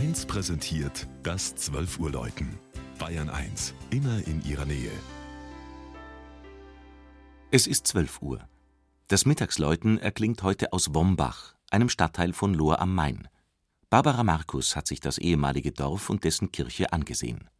1 präsentiert das 12 Uhr Läuten. Bayern 1, immer in ihrer Nähe. Es ist 12 Uhr. Das Mittagsläuten erklingt heute aus Wombach, einem Stadtteil von Lohr am Main. Barbara Markus hat sich das ehemalige Dorf und dessen Kirche angesehen.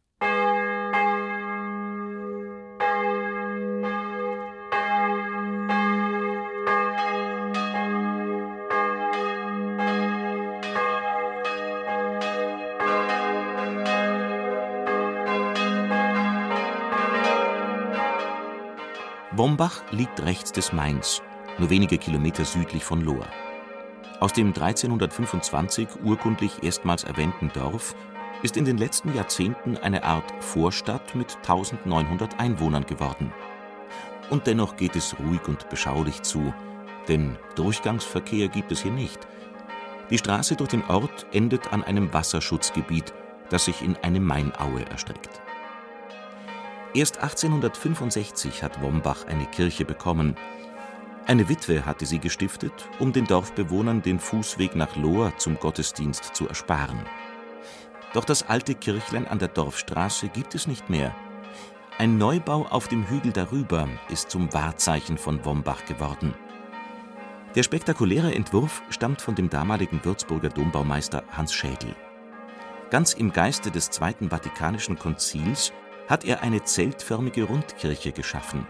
Wombach liegt rechts des Mains, nur wenige Kilometer südlich von Lohr. Aus dem 1325 urkundlich erstmals erwähnten Dorf ist in den letzten Jahrzehnten eine Art Vorstadt mit 1900 Einwohnern geworden. Und dennoch geht es ruhig und beschaulich zu, denn Durchgangsverkehr gibt es hier nicht. Die Straße durch den Ort endet an einem Wasserschutzgebiet, das sich in eine Mainaue erstreckt. Erst 1865 hat Wombach eine Kirche bekommen. Eine Witwe hatte sie gestiftet, um den Dorfbewohnern den Fußweg nach Lohr zum Gottesdienst zu ersparen. Doch das alte Kirchlein an der Dorfstraße gibt es nicht mehr. Ein Neubau auf dem Hügel darüber ist zum Wahrzeichen von Wombach geworden. Der spektakuläre Entwurf stammt von dem damaligen Würzburger Dombaumeister Hans Schädel. Ganz im Geiste des Zweiten Vatikanischen Konzils hat er eine zeltförmige Rundkirche geschaffen.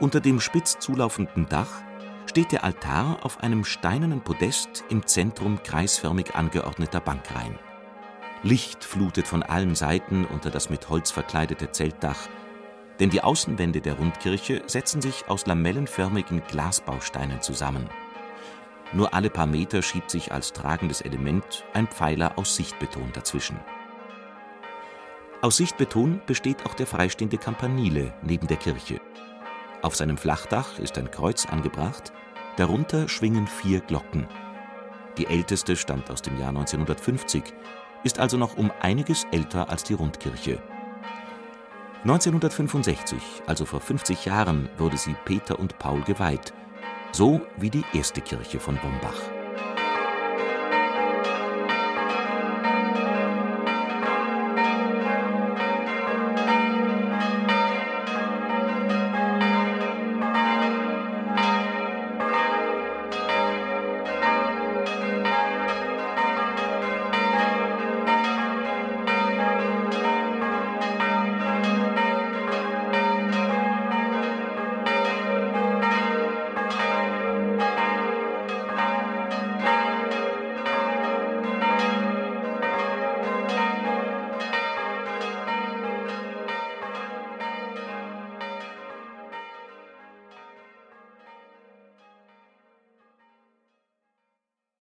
Unter dem spitz zulaufenden Dach steht der Altar auf einem steinernen Podest im Zentrum kreisförmig angeordneter Bankreihen. Licht flutet von allen Seiten unter das mit Holz verkleidete Zeltdach, denn die Außenwände der Rundkirche setzen sich aus lamellenförmigen Glasbausteinen zusammen. Nur alle paar Meter schiebt sich als tragendes Element ein Pfeiler aus Sichtbeton dazwischen. Aus Sichtbeton besteht auch der freistehende Campanile neben der Kirche. Auf seinem Flachdach ist ein Kreuz angebracht, darunter schwingen vier Glocken. Die älteste stammt aus dem Jahr 1950, ist also noch um einiges älter als die Rundkirche. 1965, also vor 50 Jahren, wurde sie Peter und Paul geweiht, so wie die erste Kirche von Bombach.